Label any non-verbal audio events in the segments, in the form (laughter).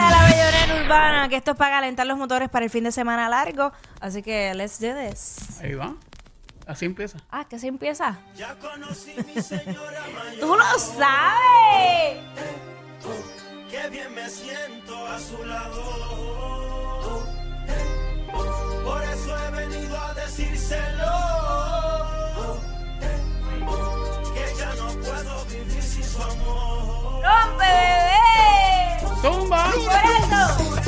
a la bellonera urbana, que esto es para calentar los motores para el fin de semana largo. Así que, let's do this. Ahí va. Así empieza. Ah, que así empieza. Ya conocí mi señora mayor. ¡Tú lo sabes! Tú, qué bien me siento a su lado. Por eso he venido a decírselo. Que ya no puedo vivir sin su amor. ¡Rompe! alto.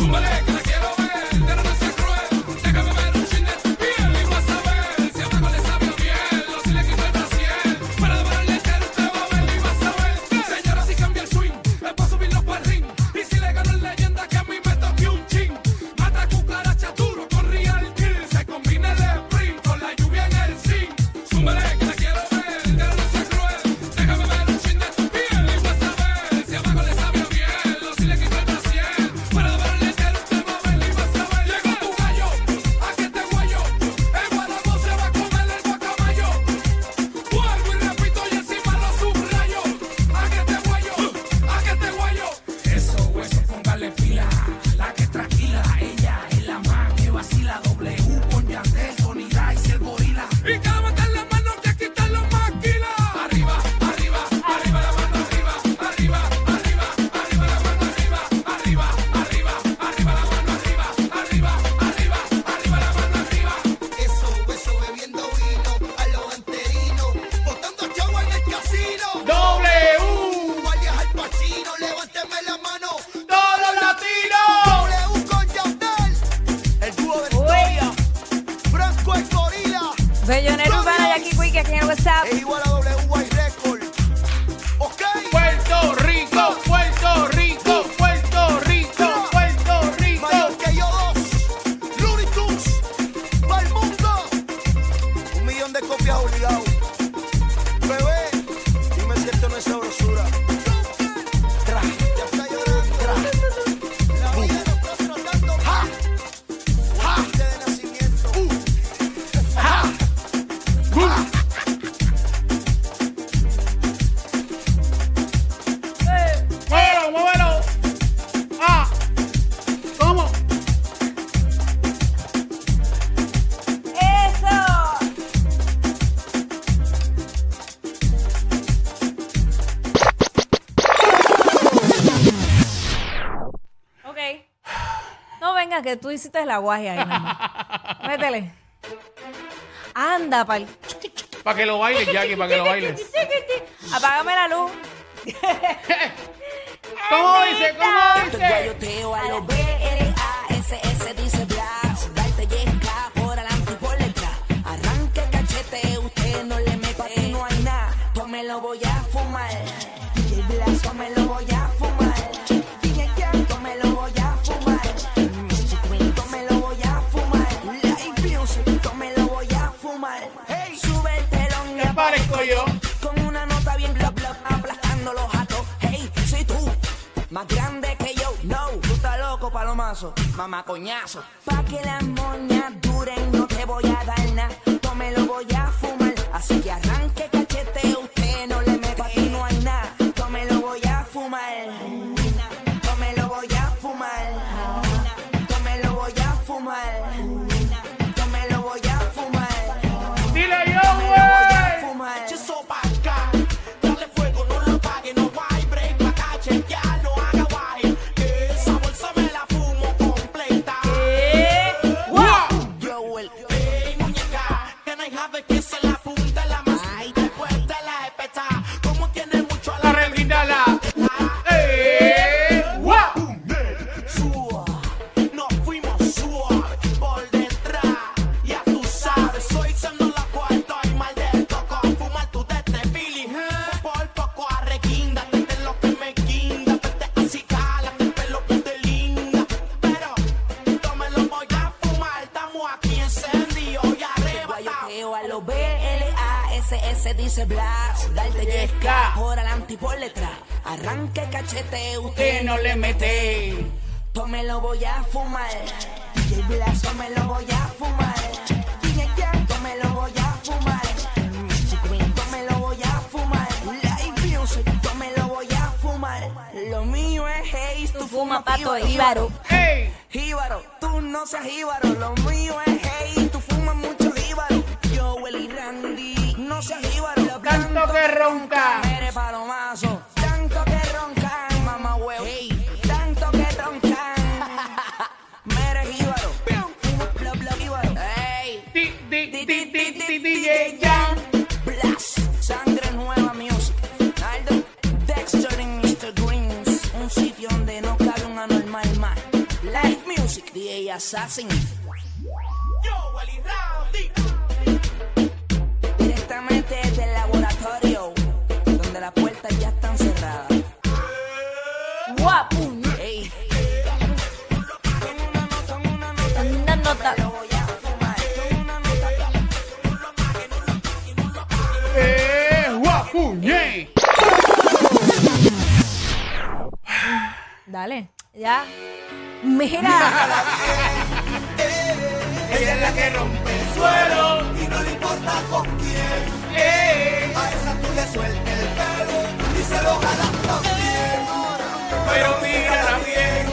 Sumaré. Soy Jonel Urbana y aquí Quick aquí en el WhatsApp. tú hiciste la guaje ahí, mamá. Métele. Anda, pal. Para que lo bailes, Jackie, para que lo bailes. (laughs) Apágame la luz. ¿Cómo dice? ¿Cómo dice? Me lo voy a fumar. Más grande que yo. No, tú estás loco, palomazo, mamá coñazo. Pa' que las moñas duren, no te voy a dar nada. Me lo voy a fumar, así que arranque cachete, usted no le mete. Aquí no hay nada, me lo voy a fumar. Me lo voy a fumar. Me lo voy a fumar. Dice Blast. Darte yesca por adelante y por detrás. Arranque cachete, usted no le mete. Yo me lo voy a fumar. DJ Blast, yo me lo voy a fumar. DJ Jack, yo me lo voy a fumar. Music Queen, yo me lo voy a fumar. Live Music, yo me lo voy a fumar. Lo mío es haze, tú Fuma fumas pato jíbaro. íbaro. ¡Ey! Jíbaro, tú no seas jíbaro, lo mío es hey, tú fumas mucho jíbaro. Yo, Willy Randy, no seas jíbaro. Tanto que ronca. Eres palomazo, tanto que roncan, mamá huevo. Tanto que roncan. Mere jíbaro, bla bla jíbaro. Hey, Di, di, di, di, di, di, DJ Jan. Blast, sangre nueva music. Aldo, Dexter y Mr. Greens, un sitio donde no cabe un anormal más. Live music, DJ Assassin. Nota, ¡Eh! ¡Guapu! ¡Ñe! Dale. Ya. Mira. Ella es la que rompe el suelo. Y no le importa con quién. ¡Eh! A esa tú le sueltas el pelo y se lo jalas también. Pero mírala bien.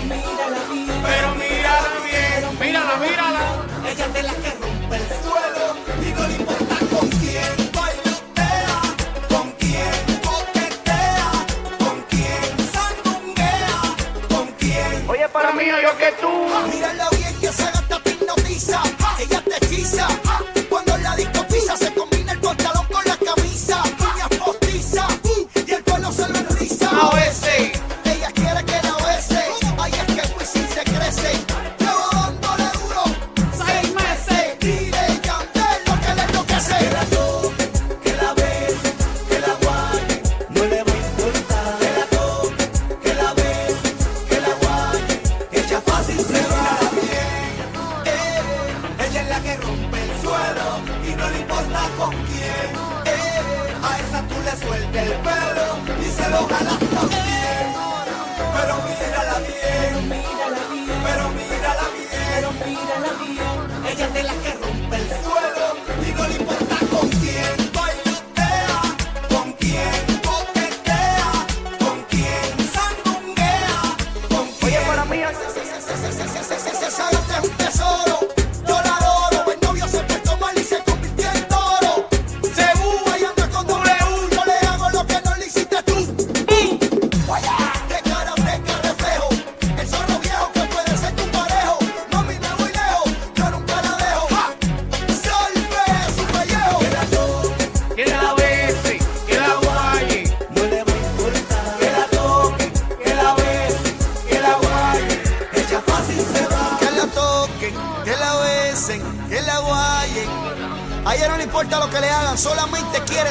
Mírala. Mírala. Ella es de la que rompe el suelo y no le importa con quién. Bailotea, con quién coquetea, con quién sandunguea, con quién. Oye, para mí, yo que tú. Mírala bien que se gasta te hipnotiza. Ella te hechiza. No le importa con quién. Eh, a esa tú le sueltas el pelo y se lo jalas también. Pero mírala bien, pero mírala bien, pero mírala bien. Ella de la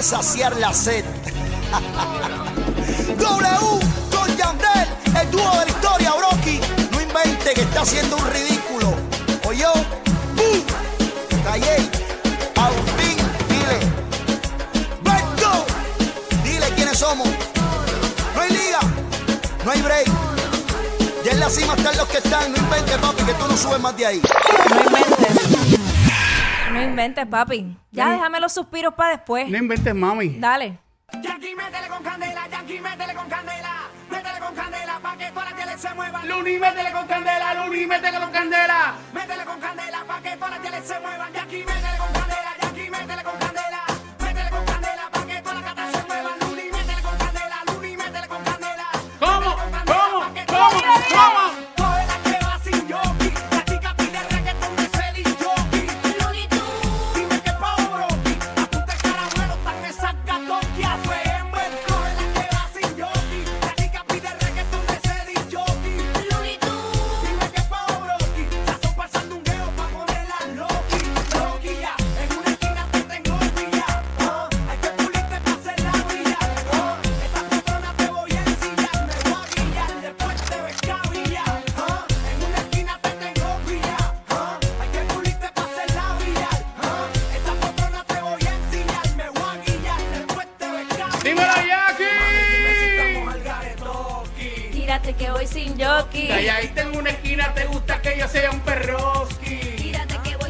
saciar la sed. (laughs) w con Yandel, el dúo de la historia, Brocky. No invente que está haciendo un ridículo. O yo, oh, ¡Bum! Callé, Agustín, dile. Dile quiénes somos. No hay liga, no hay break. Y en la cima están los que están. No inventes, papi, que tú no subes más de ahí. No inventes. No inventes, papi. Ya déjame los suspiros para después. No inventes, mami. Dale. Yankee, métele con candela, Yankee, métele con candela, métele con candela, pa' que toda la tele se mueva. Luni, métele con candela, Luni, métele con candela, métele con candela, pa' que toda la tele se mueva. Yankee, métele con candela, Yankee, métele con candela, métele con candela, pa' que toda la cata se mueva. Luni, métele con candela, Luni, métele con candela. ¿Cómo? ¿Cómo? ¿Cómo? ¿Cómo? voy sin jockey. Y ahí tengo una esquina, te gusta que yo sea un perroski. Que voy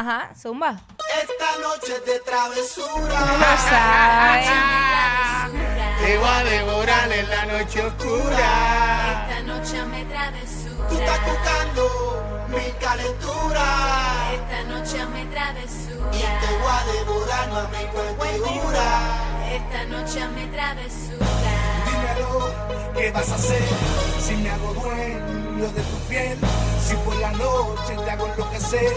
Ajá, zumba. Esta noche de travesura. Lo sabes. Te voy a devorar en la noche oscura. Esta noche me travesura. Tú estás buscando mi calentura. Esta noche me travesura. Y te voy a devorar, mami, con Esta noche me travesura. Dímelo, ¿qué vas a hacer si me hago dueño de tu piel? Si por la noche te hago enloquecer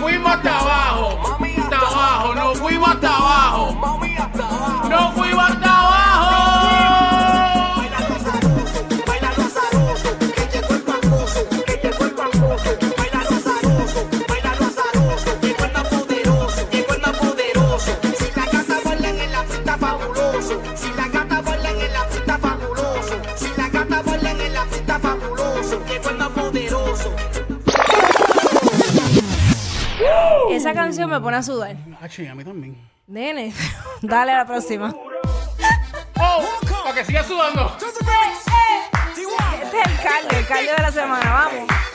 fuimos hasta abajo. Hasta abajo, nos fuimos hasta abajo. Esa canción me pone a sudar. Ah, a mí también. Nene, (laughs) dale a la próxima. ¡Oh! Para que siga sudando. Este es el caldo, el caldo de la semana, vamos.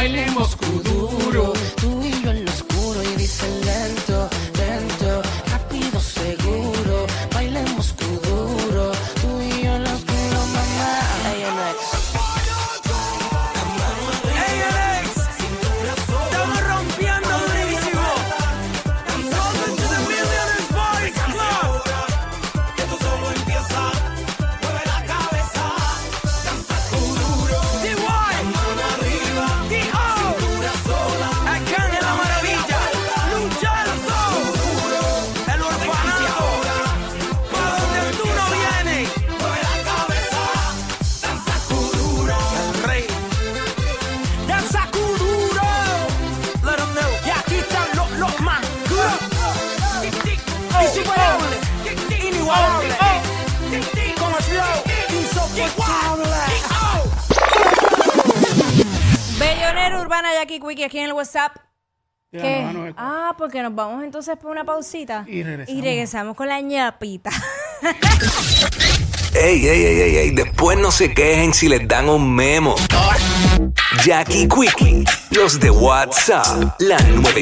bailemos kuduro Urbana, Jackie Quickie, aquí en el WhatsApp. Ya, ¿Qué? no, no, no. Ah, porque nos vamos entonces por una pausita. Y regresamos. Y regresamos con la ñapita. Ey, ey, ey, ey, ey, después no se quejen si les dan un memo. Jackie Quickie, los de WhatsApp, la 94.